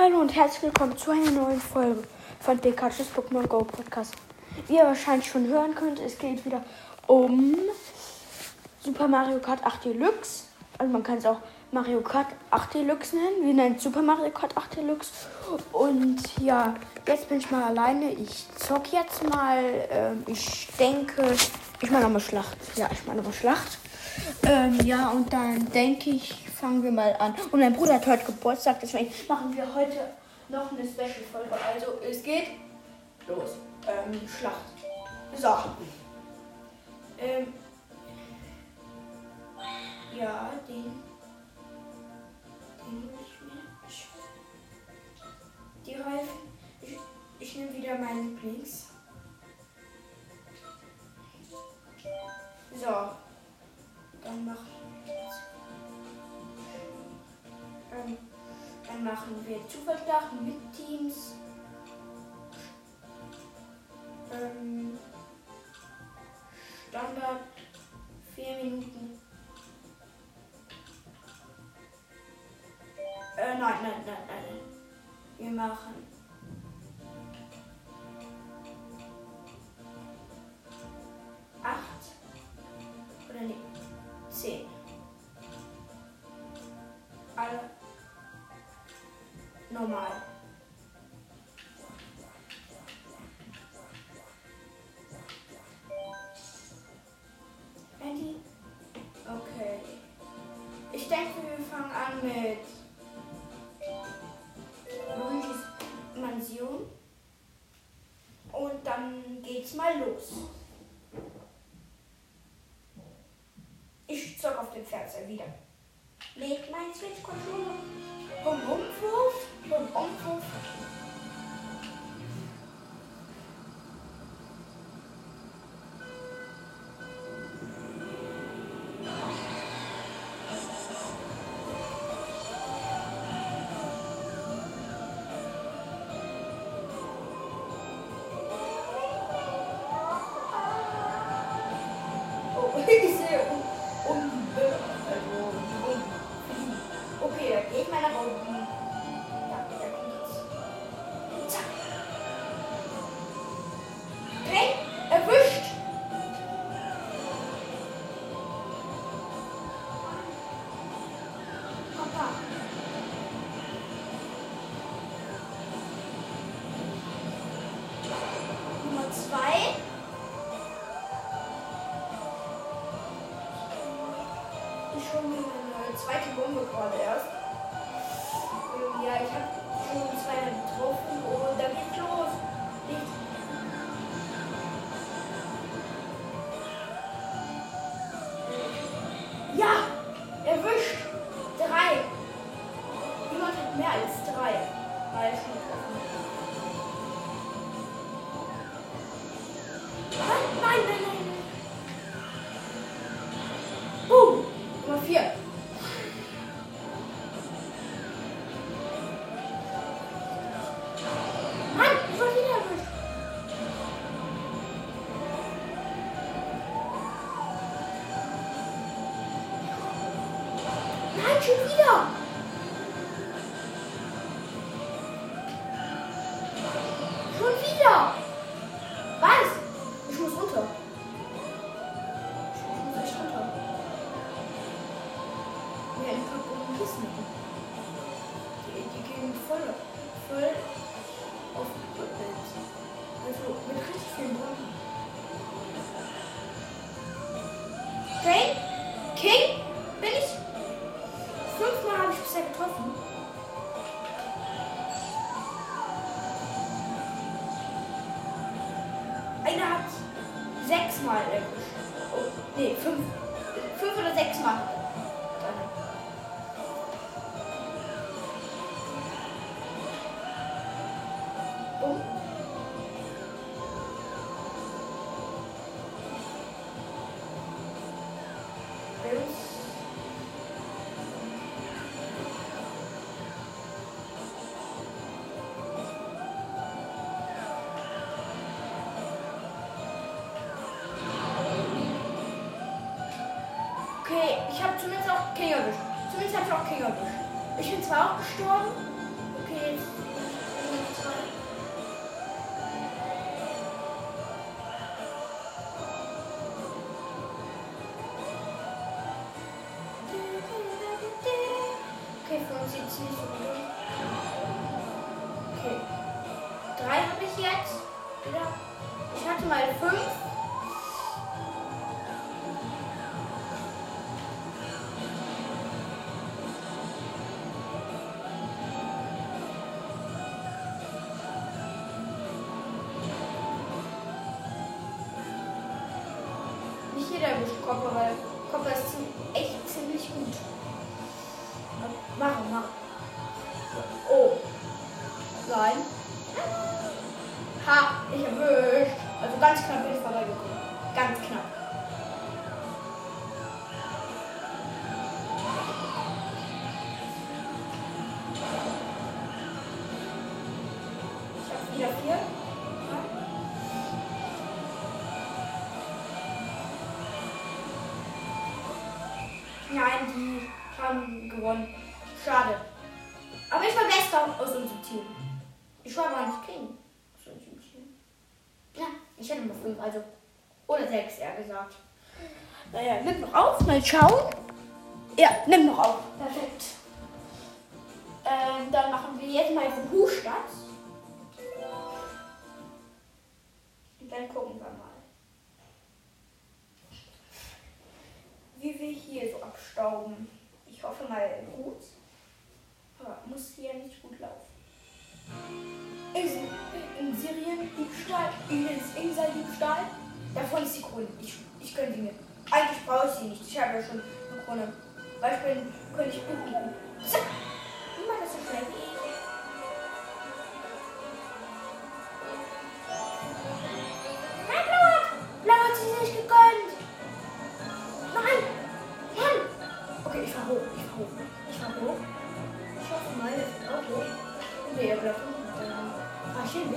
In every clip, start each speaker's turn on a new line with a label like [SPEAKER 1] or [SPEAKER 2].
[SPEAKER 1] Hallo und herzlich willkommen zu einer neuen Folge von Pikachu's Pokémon Go Podcast. Wie ihr wahrscheinlich schon hören könnt, es geht wieder um Super Mario Kart 8 Deluxe. Also man kann es auch Mario Kart 8 Deluxe nennen. Wir nennen Super Mario Kart 8 Deluxe. Und ja, jetzt bin ich mal alleine. Ich zock jetzt mal. Ähm, ich denke, ich meine nochmal Schlacht. Ja, ich meine nochmal Schlacht. Ähm, ja, und dann denke ich, fangen wir mal an. Und mein Bruder hat heute Geburtstag, deswegen machen wir heute noch eine Special-Folge. Also, es geht los. Ähm, Schlacht. So. Ähm, ja, den. Den nehme ich mir. Ich, die Reifen. Ich, ich nehme wieder meinen Lieblings. So. Dann machen wir jetzt. Ähm, dann machen wir Zufallsschlachten mit Teams. Ähm, Standard 4 Minuten. Äh, nein, nein, nein, nein. Wir machen. Acht. Oder nee. Zehn. Normal. Andy? Okay. Ich denke, wir fangen an mit Luigi's Mansion. Und dann geht's mal los. Ich zock auf dem Fernseher wieder. Leg mein Switch-Controller. Bum bum You're an Nein, schon wieder. Schon Nation 12 Nicht jeder noch buraya bırakın. Ayşe mi?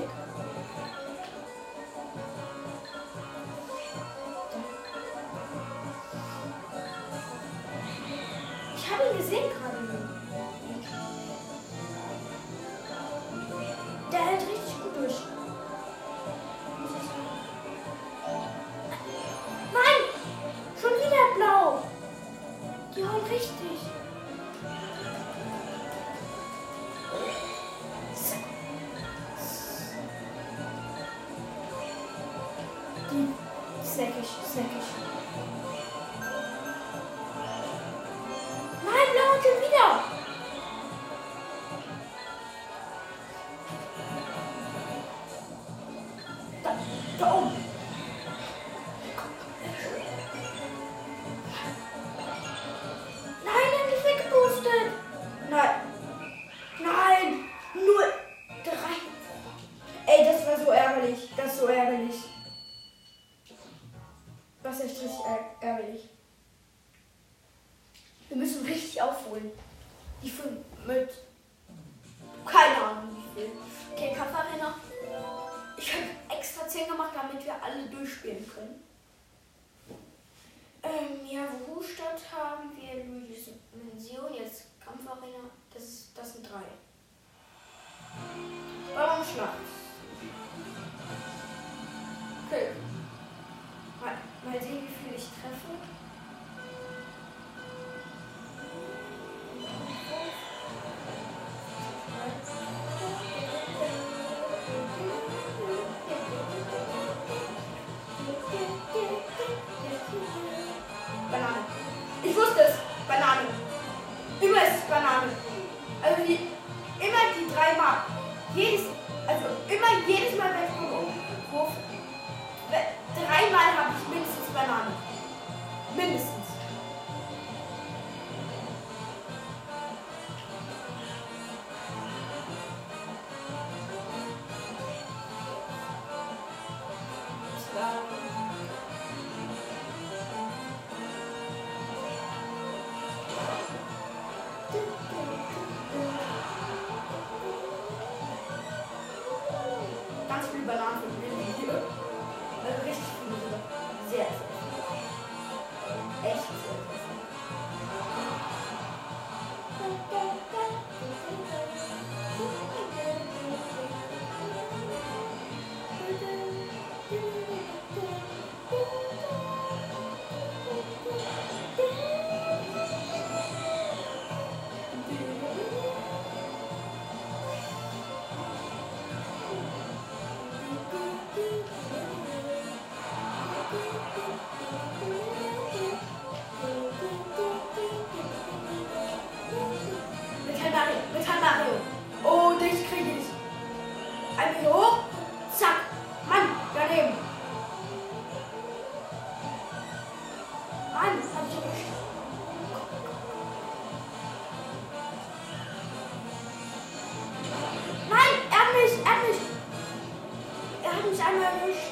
[SPEAKER 1] erwischt.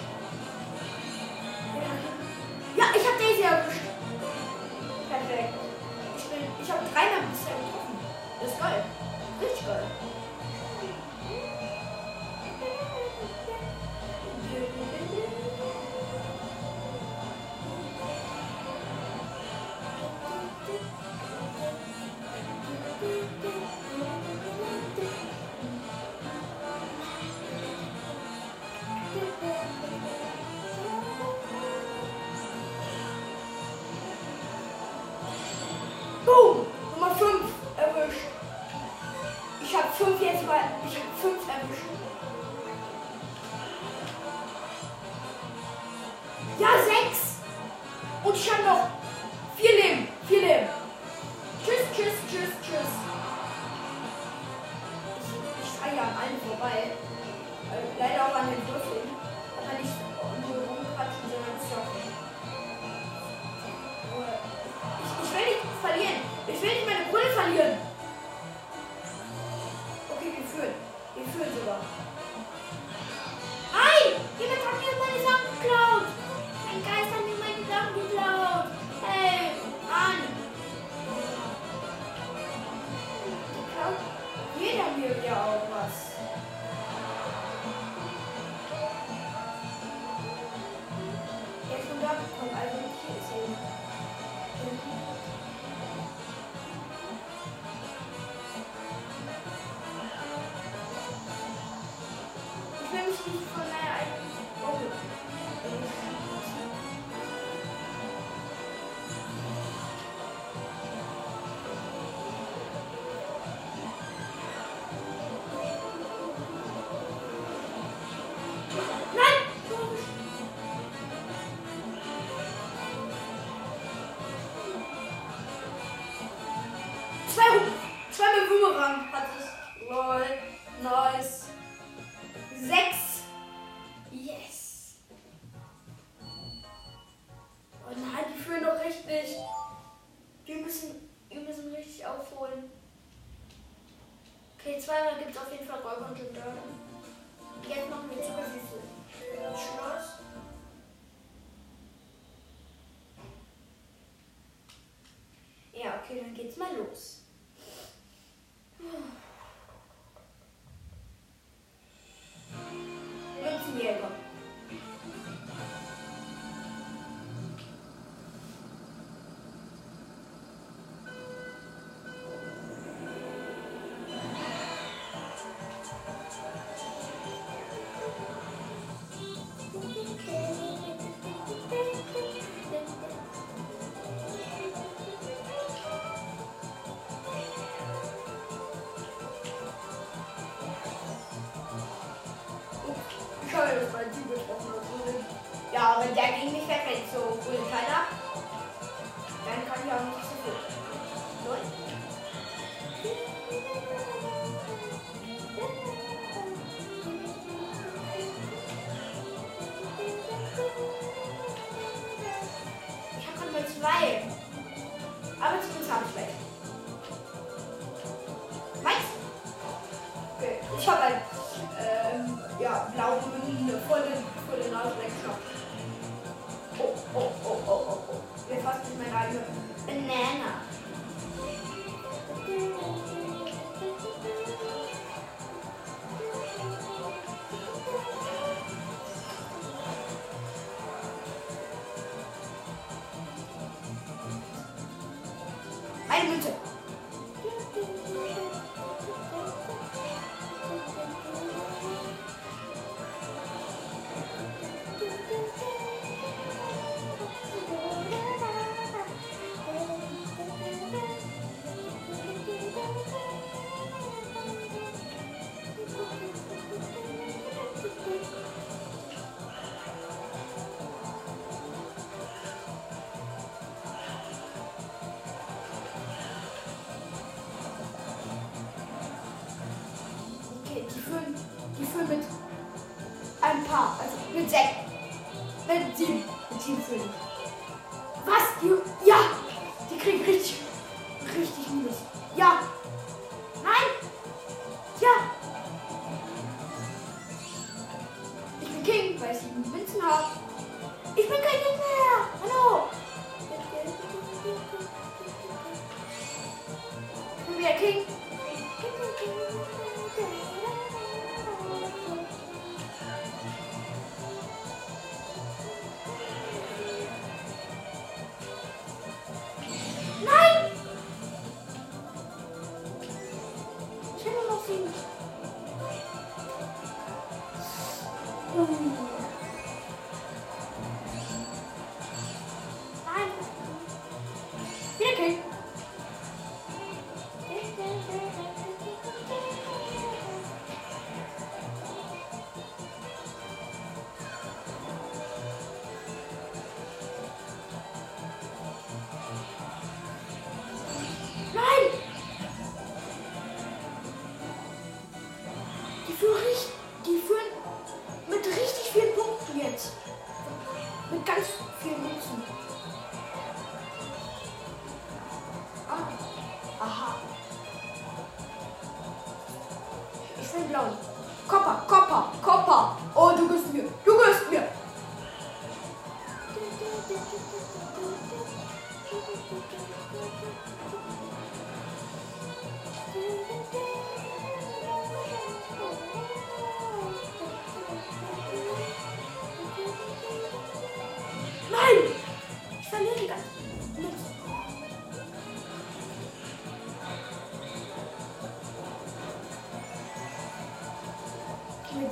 [SPEAKER 1] Ja, ich habe Daisy erwischt. Perfekt. Ich, bin, ich habe dreimal bisher getroffen. Das ist geil. Richtig geil. ich habe halt ähm, ja, blaue Münzen vor den, vor den Nase weggeschnappt. Oh, oh, oh, oh, oh, oh. Mir fasst nicht mein Radio. Banana. うん。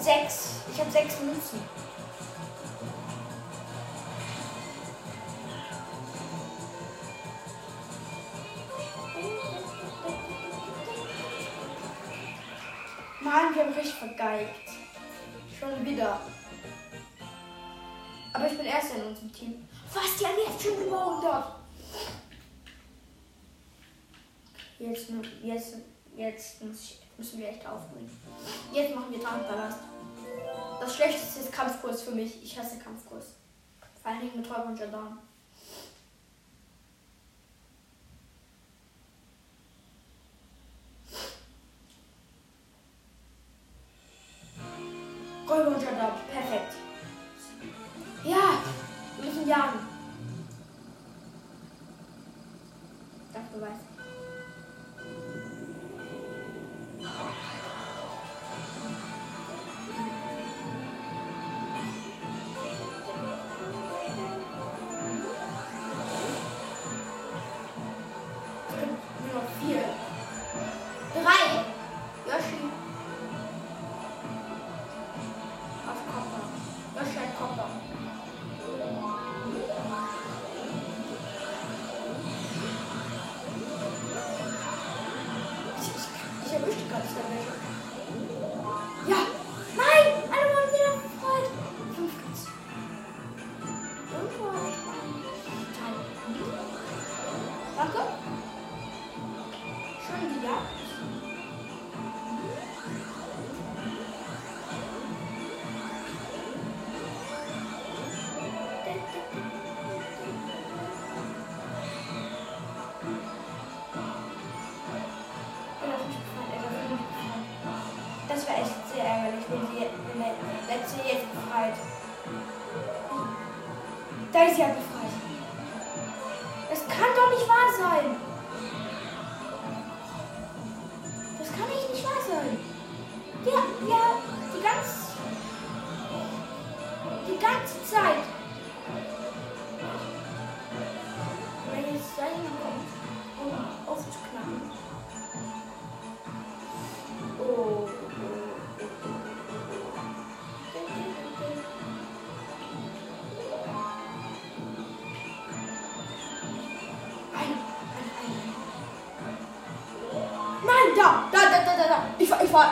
[SPEAKER 1] sechs. Ich habe sechs Münzen. Mann, wir haben richtig vergeigt. Schon wieder. Aber ich bin erster in unserem Team. Was? Die haben jetzt schon über 100. Jetzt, jetzt, jetzt müssen wir echt aufholen schlechteste ist Kampfkurs für mich. Ich hasse Kampfkurs. Vor allen Dingen mit Räuber und Gendarmen. Räuber und Gendarmen.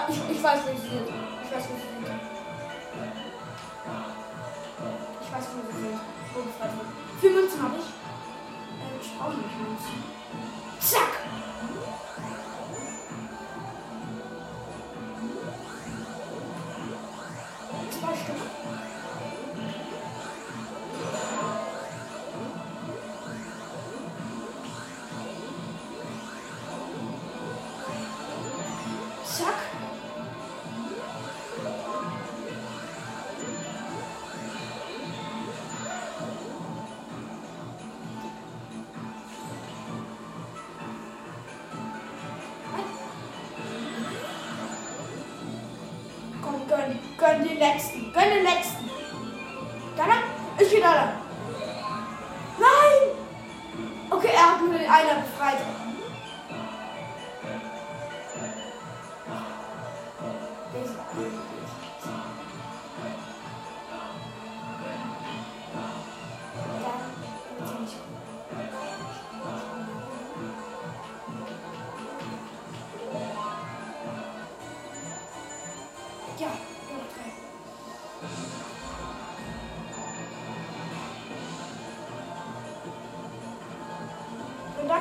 [SPEAKER 1] ich, ich weiß nicht.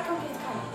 [SPEAKER 1] Come, please, come.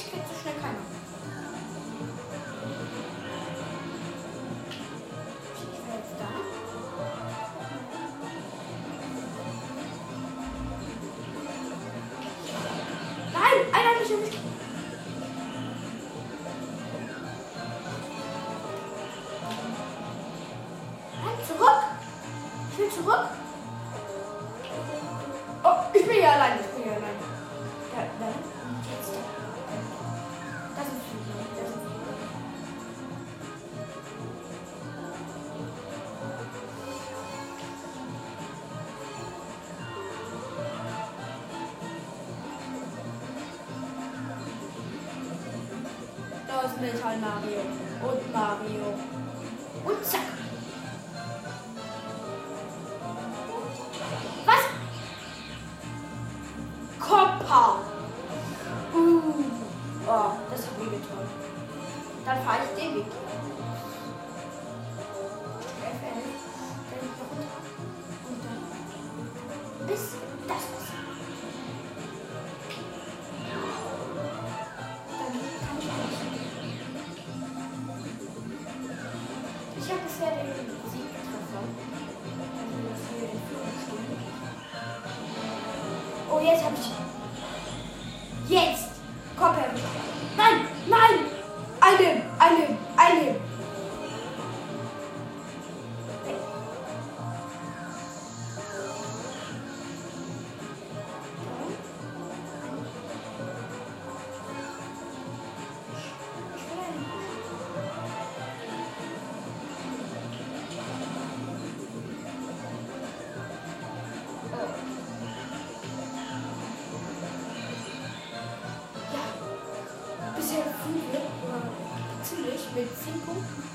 [SPEAKER 1] mich kriegt so schnell keiner. Ich war da. Nein, einer hat mich erwischt. 25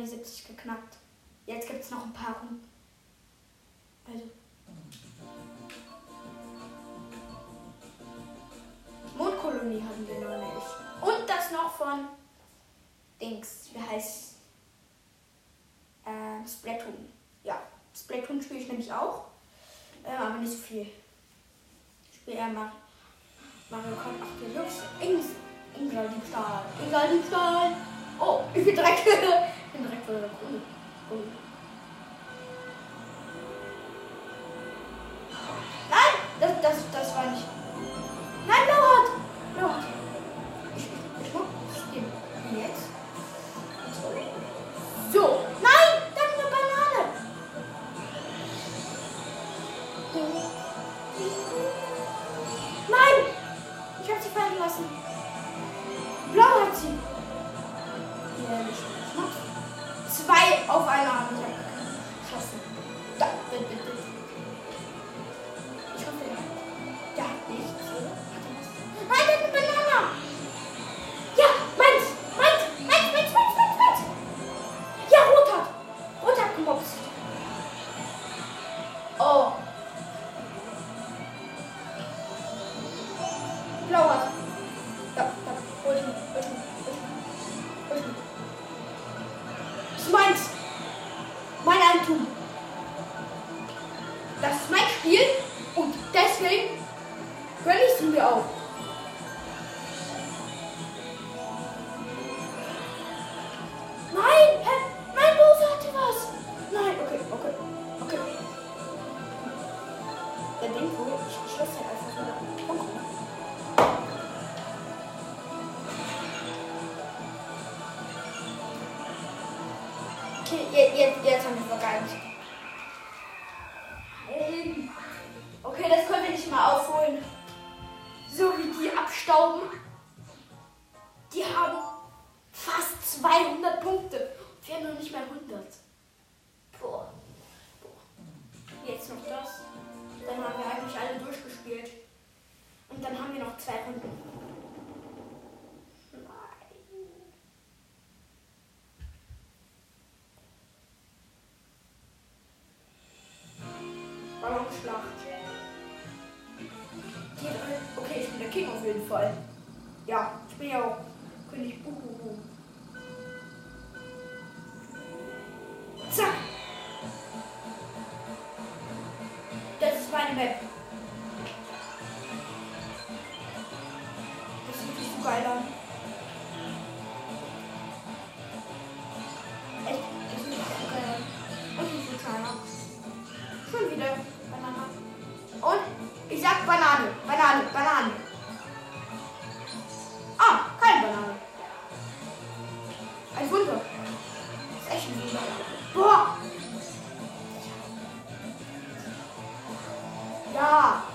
[SPEAKER 1] die 70 geknackt. Jetzt gibt es noch ein paar Thank you. auch. Okay, ich bin der King auf jeden Fall. 不，呀。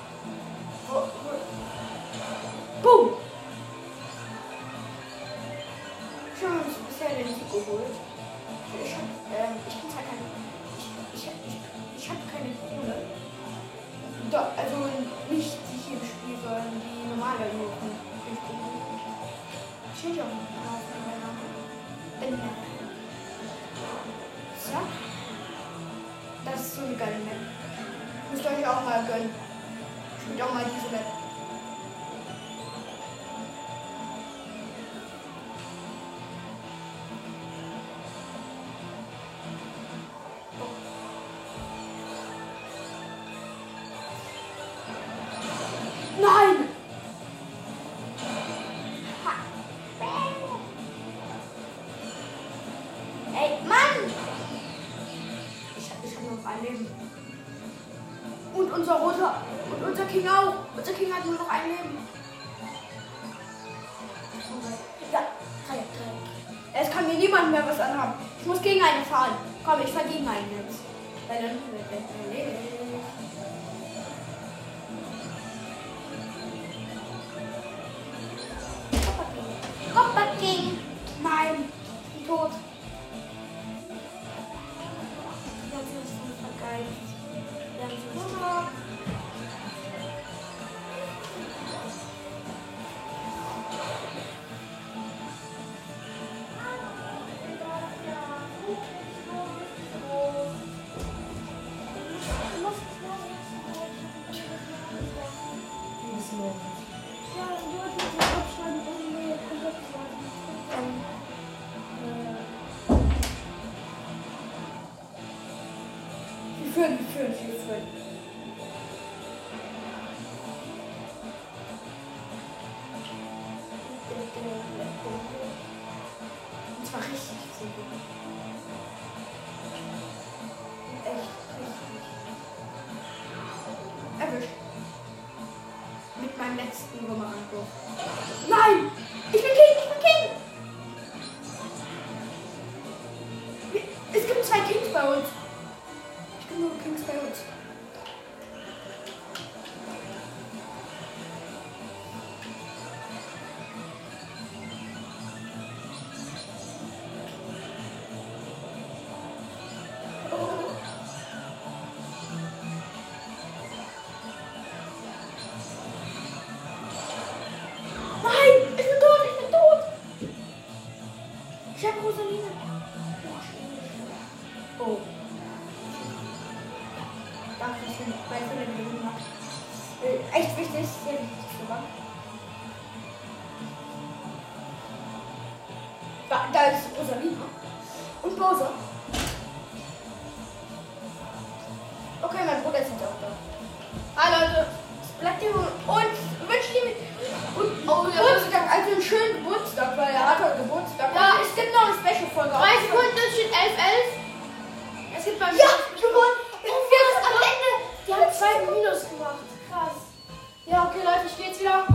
[SPEAKER 1] okay Leute,
[SPEAKER 2] ich geh jetzt wieder.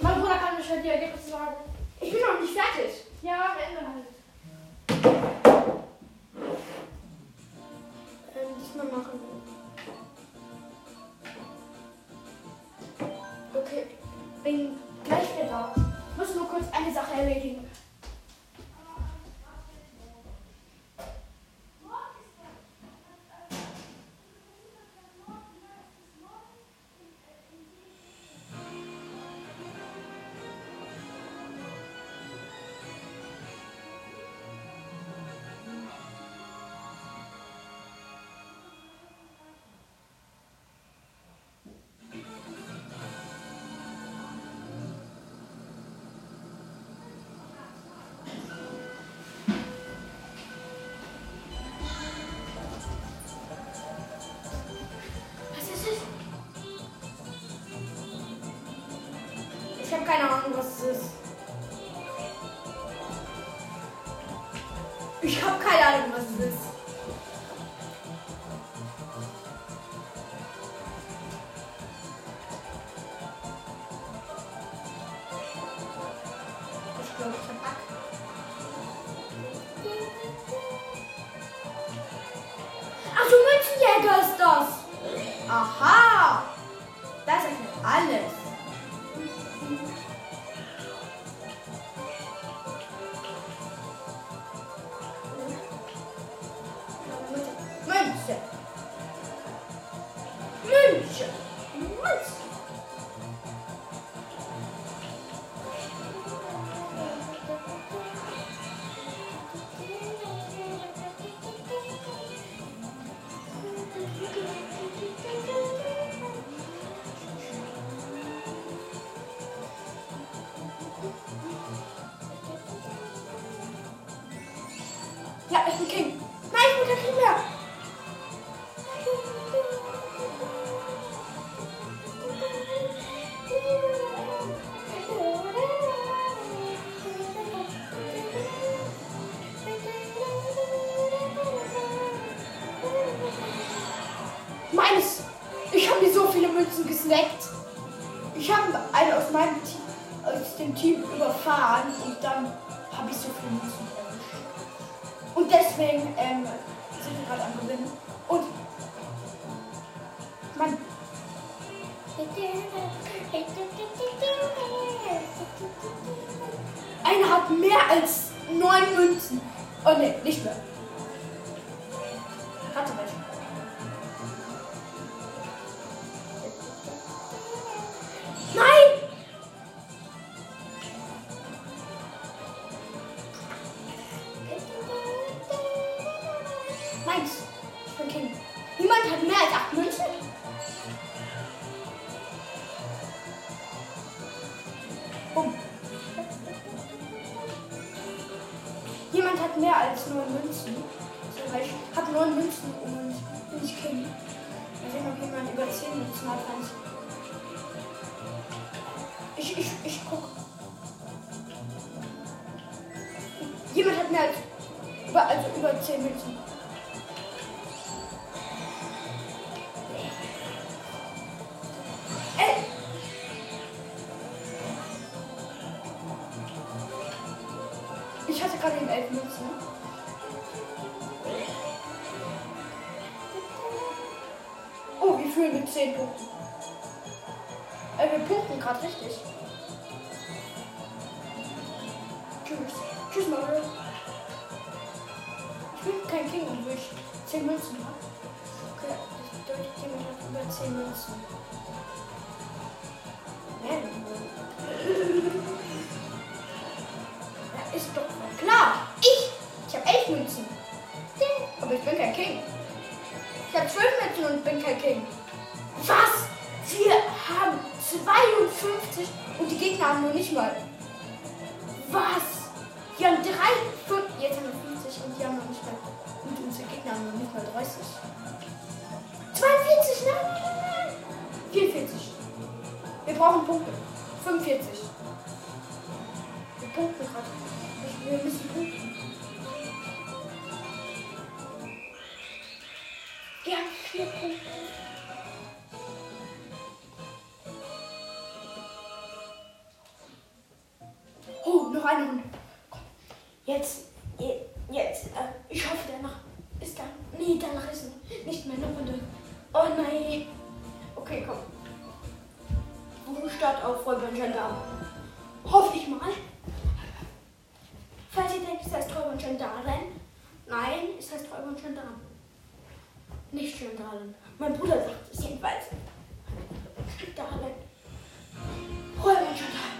[SPEAKER 2] Mein Bruder kann mir schon die Ergebnisse sagen.
[SPEAKER 1] Ich bin noch nicht fertig.
[SPEAKER 2] Ja, am Ende halt.
[SPEAKER 1] Ähm, diesmal machen wir. canal no Ja, über, also über 10 Münzen. Ich hatte gerade den 11 Münzen. Oh, wir führen mit 10 Punkten. Äh, wir punkten gerade richtig. Tschüss. Tschüss, Mario. Ich bin kein King, obwohl ich 10 Münzen habe. Okay, das bedeutet, jemand hat über 10 Münzen. Ja, ist doch klar. Ich! Ich habe 11 Münzen. Aber ich bin kein King. Ich habe 12 Münzen und bin kein King. Was? Wir haben 52 und die Gegner haben nur nicht mal. Was? Die haben 3, 5, jetzt haben wir 50 und die haben noch nicht mal. Und unsere Gegner haben noch nicht mal 30. 42, nein, nein, nein, nein. 44. Wir brauchen Punkte. 45. Wir punkten gerade. Wir müssen punkten. Wir haben vier Punkte. Oh, noch eine Runde. Jetzt, je- jetzt. Äh, ich hoffe, danach ist dann. Nee, danach ist nicht mehr eine Runde. Oh nein. Okay, komm. Start auf Räuber Gendarm. Hoffe ich mal. Falls ihr denkt, es heißt Räuber und Gendarmen. Nein, es heißt Räuber und Gendarm. Nicht Gendarmen. Mein Bruder sagt es jedenfalls. Gendarmen. Räuber und Gendarm.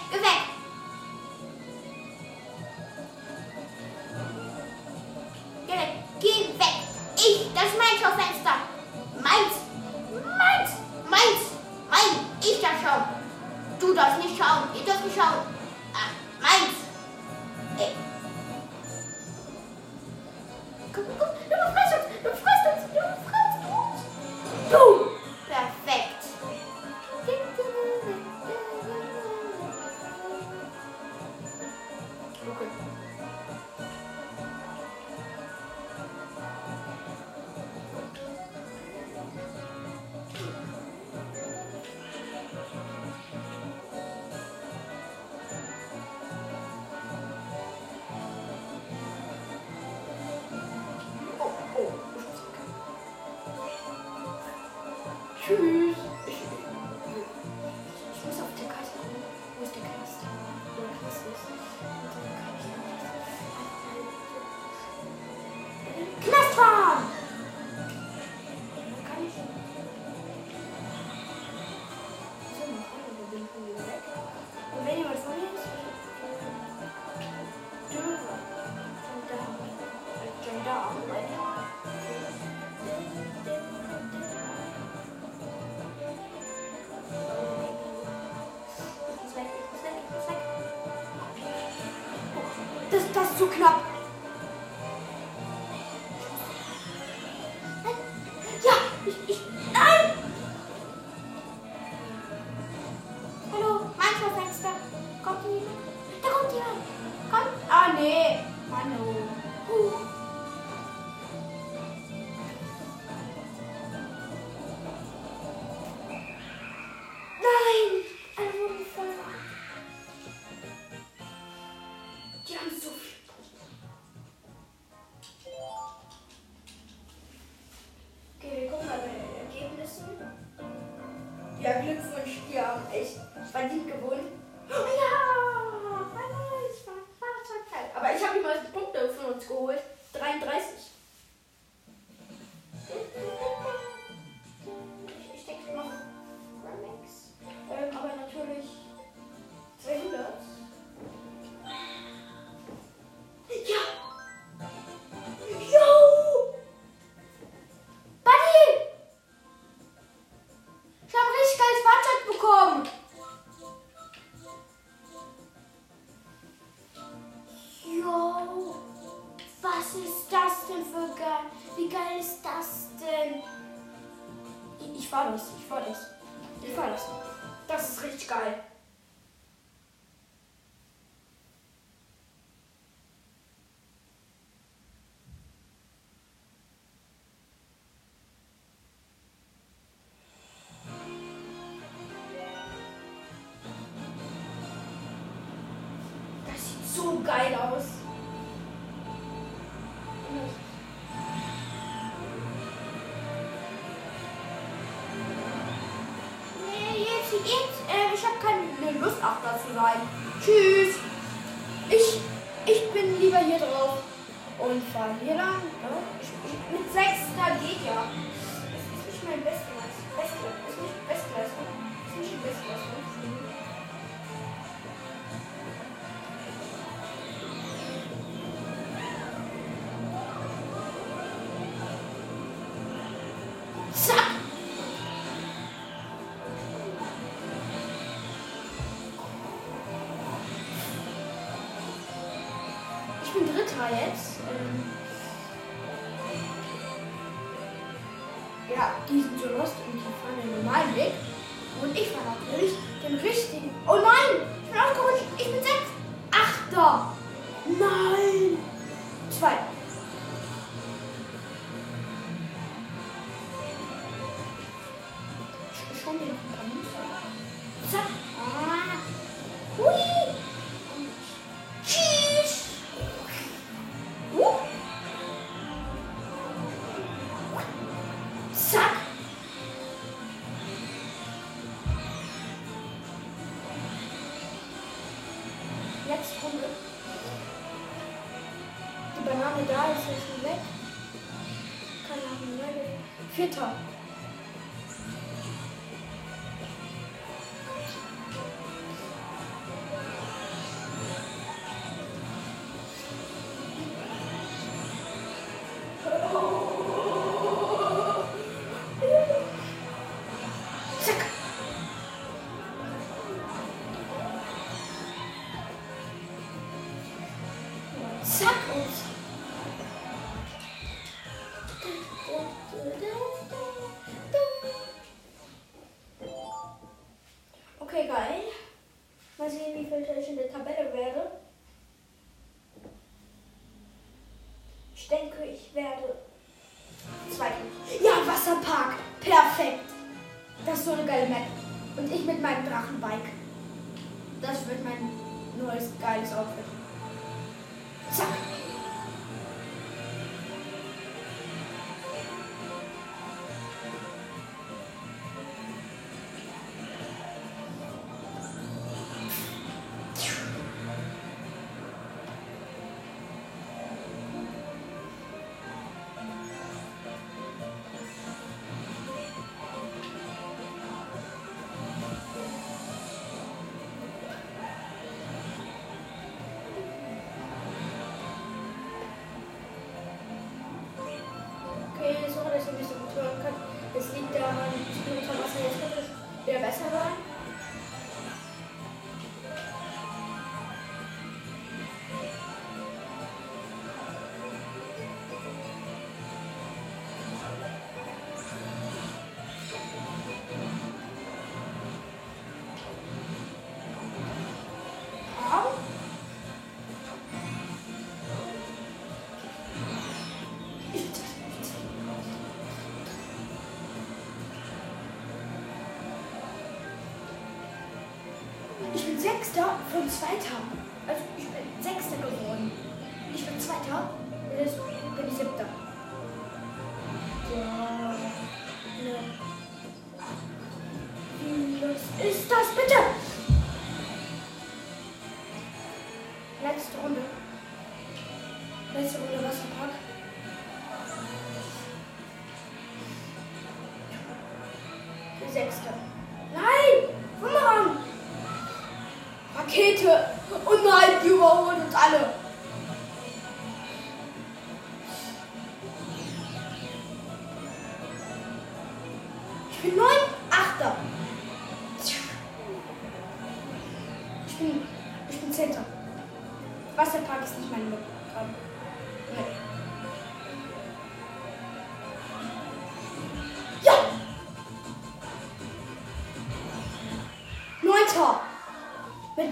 [SPEAKER 1] ist zu knapp. fahr das. Ich fahr das. Ich fahr das. Das ist richtig geil. Das sieht so geil aus.
[SPEAKER 3] jetzt auch dazu sein.
[SPEAKER 1] Tschüss. Ich, ich bin lieber hier drauf und fahren hier lang. Ne? Ich, ich, mit 6 da geht ja. Das ist nicht mein Bestgleis. Das ist nicht Bestgleis. Das ist nicht die
[SPEAKER 3] Bestgleis.
[SPEAKER 1] Yes. denke, ich werde zwei. Ja, Wasserpark. Perfekt. Das ist so eine geile Map. Und ich mit meinem Drachenbike. Das wird mein neues geiles Outfit. Sechster von Zweiter. Also ich bin Sechster geworden. Ich bin Zweiter. Jetzt bin ich Siebter.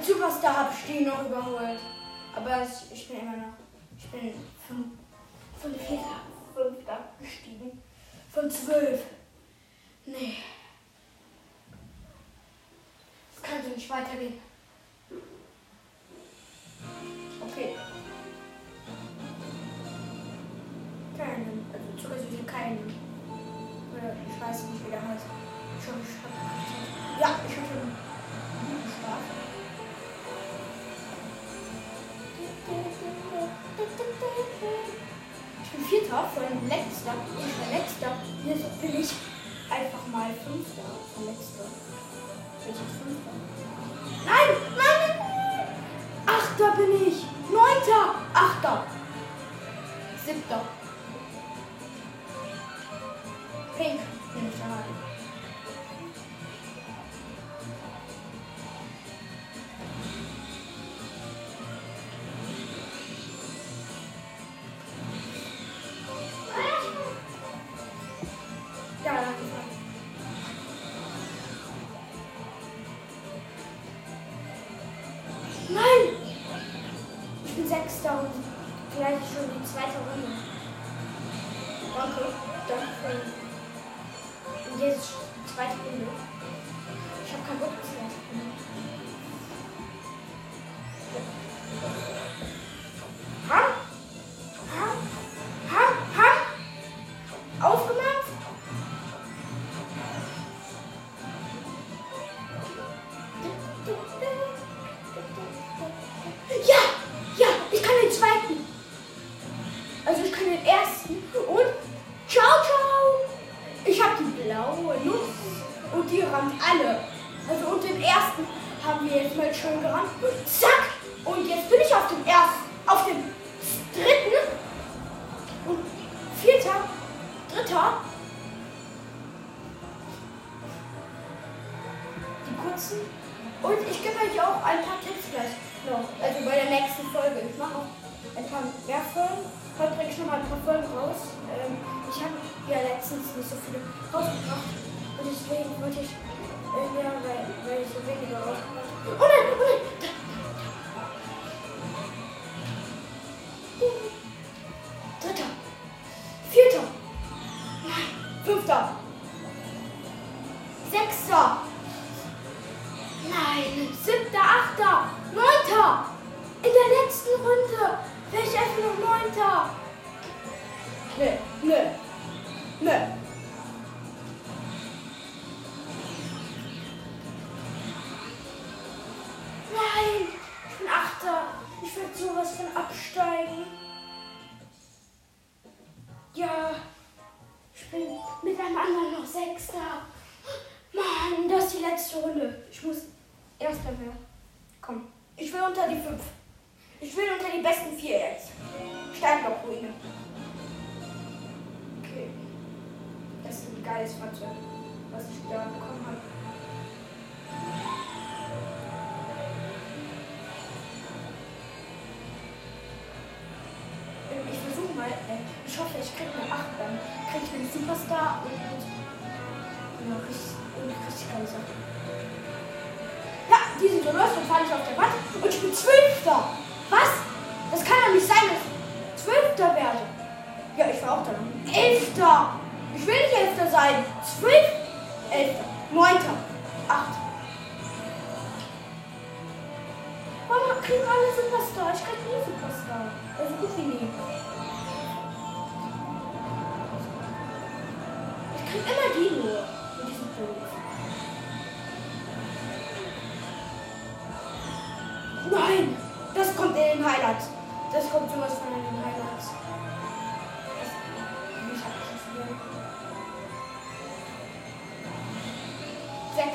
[SPEAKER 1] Superstar habe ich die noch überholt. Aber ich bin immer noch. Ich bin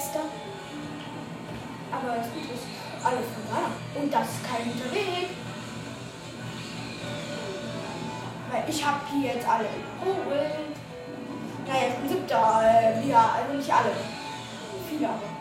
[SPEAKER 1] letzter. Aber es ist alles vorbei. Und das ist kein guter Weg. Weil ich habe hier jetzt alle geholt. Naja, ich bin siebter. Äh, ja, also nicht alle. Viele aber.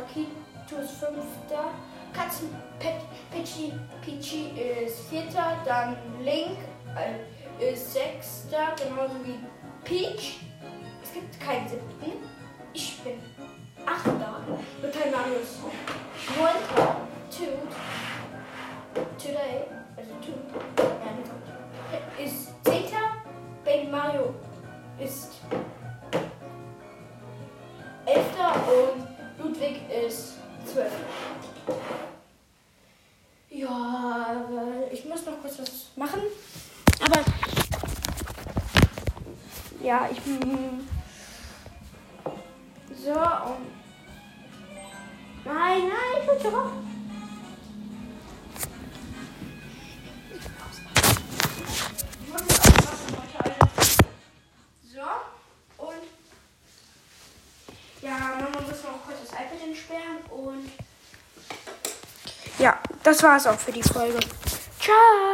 [SPEAKER 1] Akito ist fünfter, Katzen Pichi, Pichi ist vierter, dann Link äh, ist sechster, genauso wie Peach. Es gibt keinen siebten.
[SPEAKER 4] Das war's auch für die Folge. Ciao!